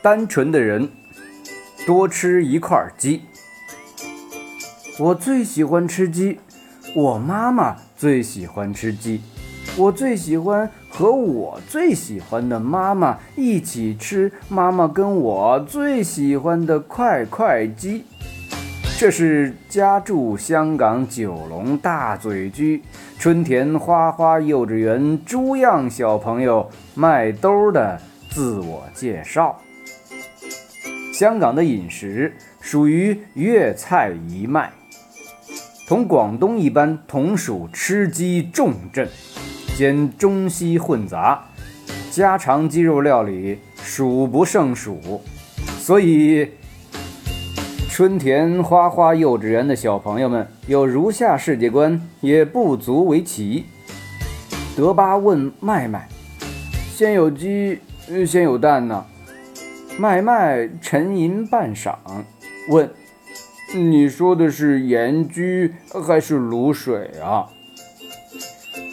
单纯的人多吃一块鸡。我最喜欢吃鸡，我妈妈最喜欢吃鸡，我最喜欢和我最喜欢的妈妈一起吃妈妈跟我最喜欢的块块鸡。这是家住香港九龙大嘴居春田花花幼稚园朱样小朋友麦兜的自我介绍。香港的饮食属于粤菜一脉，同广东一般，同属吃鸡重镇，兼中西混杂，家常鸡肉料理数不胜数，所以。春田花花幼稚园的小朋友们有如下世界观，也不足为奇。德巴问麦麦：“先有鸡，先有蛋呢？”麦麦沉吟半晌，问：“你说的是盐焗还是卤水啊？”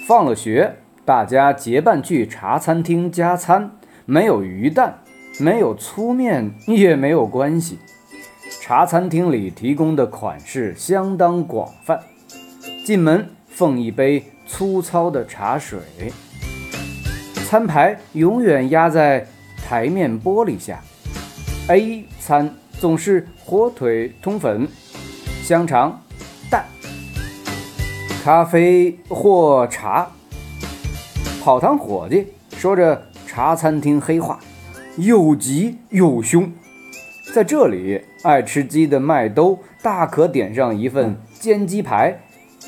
放了学，大家结伴去茶餐厅加餐，没有鱼蛋，没有粗面，也没有关系。茶餐厅里提供的款式相当广泛，进门奉一杯粗糙的茶水，餐牌永远压在台面玻璃下。A 餐总是火腿、通粉、香肠、蛋、咖啡或茶。跑堂伙计说着茶餐厅黑话，又急又凶。在这里，爱吃鸡的麦兜大可点上一份煎鸡排、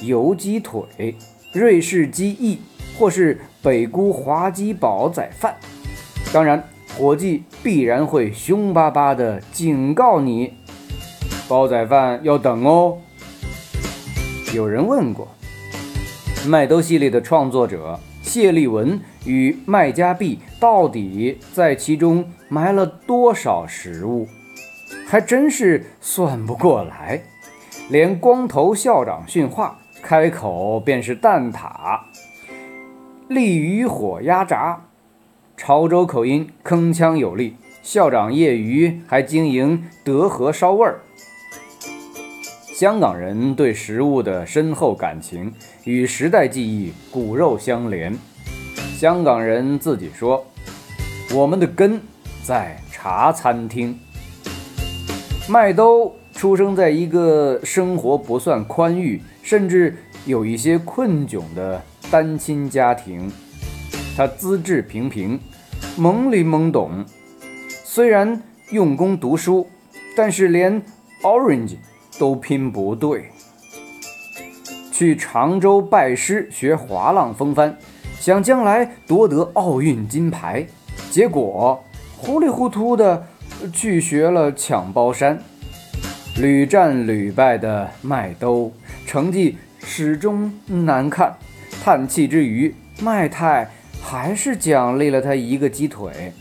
油鸡腿、瑞士鸡翼，或是北菇滑鸡煲仔饭。当然，伙计必然会凶巴巴地警告你：煲仔饭要等哦。有人问过，麦兜系列的创作者谢立文与麦家碧到底在其中埋了多少食物？还真是算不过来，连光头校长训话，开口便是蛋挞、鲤鱼火鸭炸，潮州口音铿锵有力。校长业余还经营德和烧味儿。香港人对食物的深厚感情与时代记忆骨肉相连。香港人自己说：“我们的根在茶餐厅。”麦兜出生在一个生活不算宽裕，甚至有一些困窘的单亲家庭。他资质平平，懵里懵懂。虽然用功读书，但是连 orange 都拼不对。去常州拜师学滑浪风帆，想将来夺得奥运金牌，结果糊里糊涂的。去学了抢包山，屡战屡败的麦兜，成绩始终难看。叹气之余，麦太还是奖励了他一个鸡腿。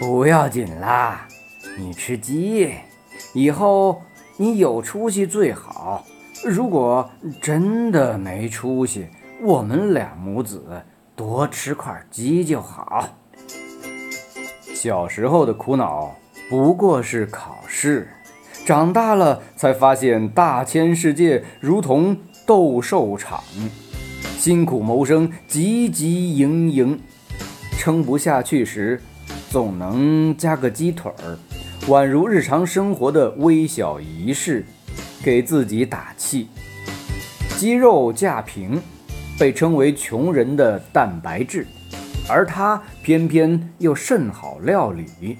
不要紧啦，你吃鸡，以后你有出息最好。如果真的没出息，我们俩母子多吃块鸡就好。小时候的苦恼不过是考试，长大了才发现大千世界如同斗兽场，辛苦谋生汲汲营营，撑不下去时，总能加个鸡腿儿，宛如日常生活的微小仪式，给自己打气。鸡肉价平，被称为穷人的蛋白质。而它偏偏又甚好料理，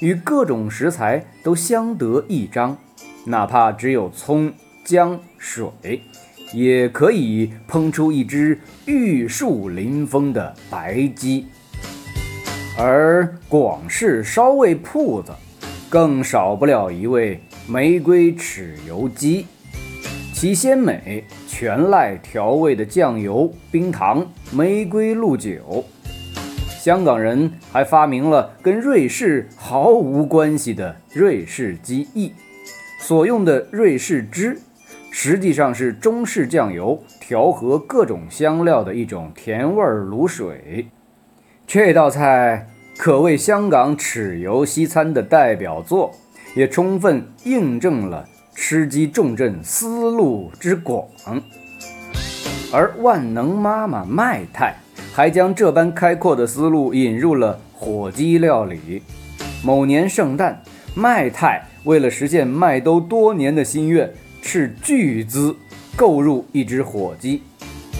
与各种食材都相得益彰，哪怕只有葱、姜、水，也可以烹出一只玉树临风的白鸡。而广式烧味铺子，更少不了一味玫瑰豉油鸡，其鲜美全赖调味的酱油、冰糖、玫瑰露酒。香港人还发明了跟瑞士毫无关系的瑞士鸡翼，所用的瑞士汁实际上是中式酱油调和各种香料的一种甜味卤水。这道菜可谓香港豉油西餐的代表作，也充分印证了吃鸡重镇思路之广。而万能妈妈麦太还将这般开阔的思路引入了火鸡料理。某年圣诞，麦太为了实现麦兜多年的心愿，斥巨资购入一只火鸡。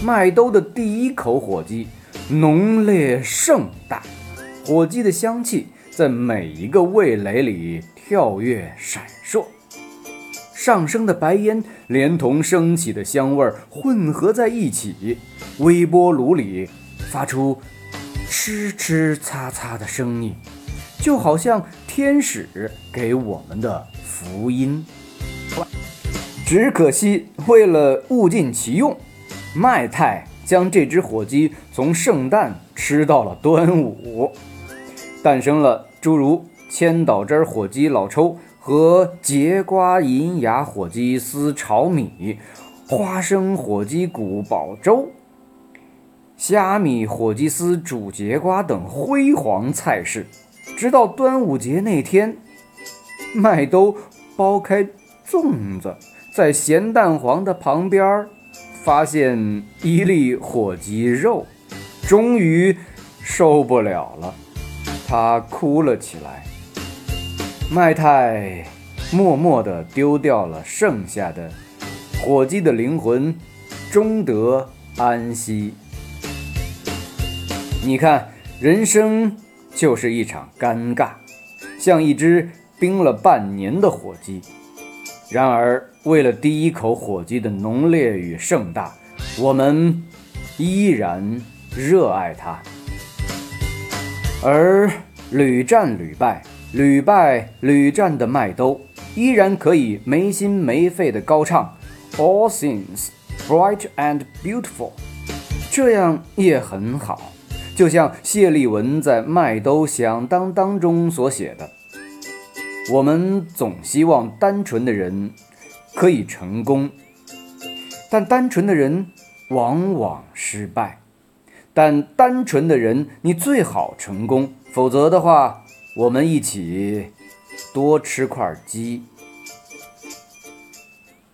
麦兜的第一口火鸡浓烈盛大，火鸡的香气在每一个味蕾里跳跃闪烁。上升的白烟连同升起的香味混合在一起，微波炉里发出哧哧擦擦的声音，就好像天使给我们的福音。只可惜，为了物尽其用，麦太将这只火鸡从圣诞吃到了端午，诞生了诸如千岛汁火鸡老抽。和节瓜银芽火鸡丝炒米、花生火鸡骨煲粥、虾米火鸡丝煮节瓜等辉煌菜式，直到端午节那天，麦兜剥开粽子，在咸蛋黄的旁边发现一粒火鸡肉，终于受不了了，他哭了起来。麦太默默地丢掉了剩下的火鸡的灵魂，终得安息。你看，人生就是一场尴尬，像一只冰了半年的火鸡。然而，为了第一口火鸡的浓烈与盛大，我们依然热爱它，而屡战屡败。屡败屡战的麦兜，依然可以没心没肺地高唱 All things bright and beautiful，这样也很好。就像谢立文在《麦兜响当当》中所写的：“我们总希望单纯的人可以成功，但单纯的人往往失败。但单纯的人，你最好成功，否则的话。”我们一起多吃块鸡。